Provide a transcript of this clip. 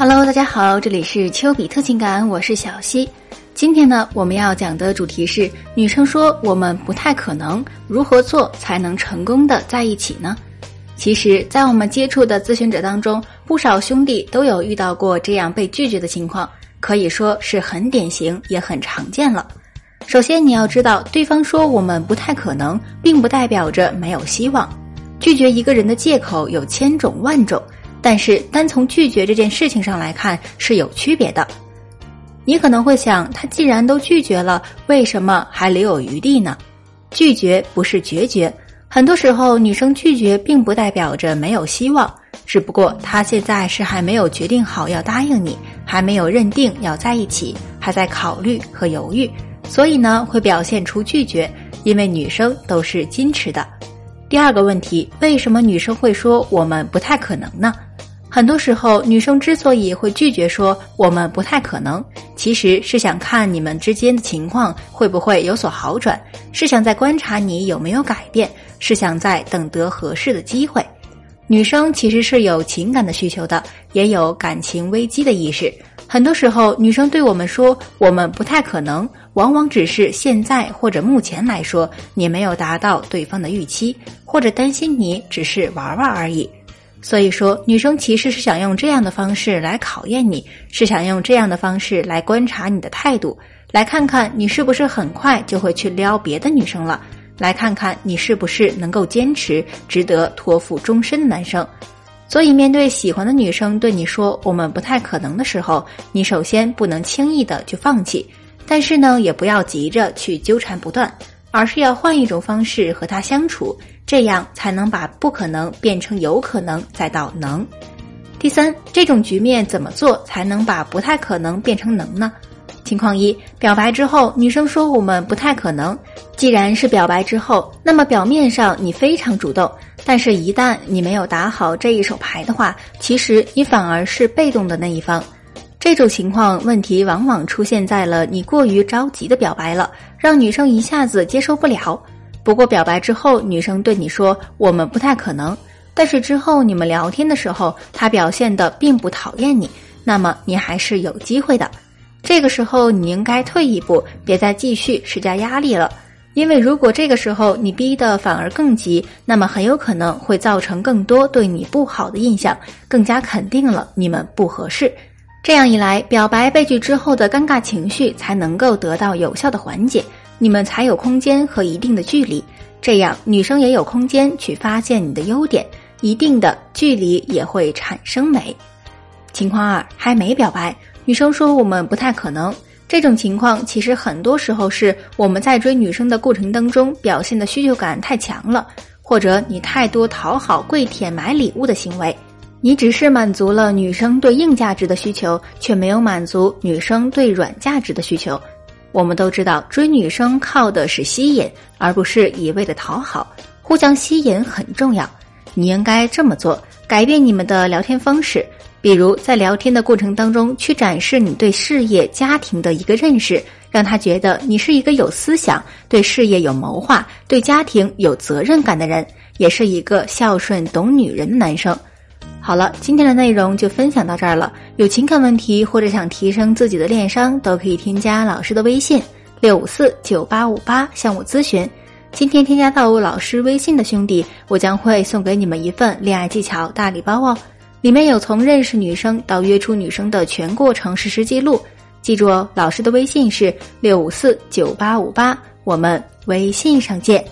Hello，大家好，这里是丘比特情感，我是小溪。今天呢，我们要讲的主题是女生说我们不太可能，如何做才能成功的在一起呢？其实，在我们接触的咨询者当中，不少兄弟都有遇到过这样被拒绝的情况，可以说是很典型，也很常见了。首先，你要知道，对方说我们不太可能，并不代表着没有希望。拒绝一个人的借口有千种万种。但是，单从拒绝这件事情上来看是有区别的。你可能会想，他既然都拒绝了，为什么还留有余地呢？拒绝不是决绝，很多时候女生拒绝并不代表着没有希望，只不过她现在是还没有决定好要答应你，还没有认定要在一起，还在考虑和犹豫，所以呢会表现出拒绝，因为女生都是矜持的。第二个问题，为什么女生会说我们不太可能呢？很多时候，女生之所以会拒绝说我们不太可能，其实是想看你们之间的情况会不会有所好转，是想在观察你有没有改变，是想在等得合适的机会。女生其实是有情感的需求的，也有感情危机的意识。很多时候，女生对我们说我们不太可能，往往只是现在或者目前来说你没有达到对方的预期，或者担心你只是玩玩而已。所以说，女生其实是想用这样的方式来考验你，是想用这样的方式来观察你的态度，来看看你是不是很快就会去撩别的女生了，来看看你是不是能够坚持，值得托付终身的男生。所以，面对喜欢的女生对你说“我们不太可能”的时候，你首先不能轻易的去放弃，但是呢，也不要急着去纠缠不断。而是要换一种方式和他相处，这样才能把不可能变成有可能，再到能。第三，这种局面怎么做才能把不太可能变成能呢？情况一：表白之后，女生说我们不太可能。既然是表白之后，那么表面上你非常主动，但是一旦你没有打好这一手牌的话，其实你反而是被动的那一方。这种情况问题往往出现在了你过于着急的表白了，让女生一下子接受不了。不过表白之后，女生对你说我们不太可能，但是之后你们聊天的时候，她表现的并不讨厌你，那么你还是有机会的。这个时候你应该退一步，别再继续施加压力了，因为如果这个时候你逼得反而更急，那么很有可能会造成更多对你不好的印象，更加肯定了你们不合适。这样一来，表白被拒之后的尴尬情绪才能够得到有效的缓解，你们才有空间和一定的距离，这样女生也有空间去发现你的优点，一定的距离也会产生美。情况二，还没表白，女生说我们不太可能。这种情况其实很多时候是我们在追女生的过程当中表现的需求感太强了，或者你太多讨好、跪舔、买礼物的行为。你只是满足了女生对硬价值的需求，却没有满足女生对软价值的需求。我们都知道，追女生靠的是吸引，而不是一味的讨好。互相吸引很重要，你应该这么做：改变你们的聊天方式，比如在聊天的过程当中去展示你对事业、家庭的一个认识，让他觉得你是一个有思想、对事业有谋划、对家庭有责任感的人，也是一个孝顺、懂女人的男生。好了，今天的内容就分享到这儿了。有情感问题或者想提升自己的恋商，都可以添加老师的微信六五四九八五八向我咨询。今天添加到我老师微信的兄弟，我将会送给你们一份恋爱技巧大礼包哦，里面有从认识女生到约出女生的全过程实时记录。记住哦，老师的微信是六五四九八五八，我们微信上见。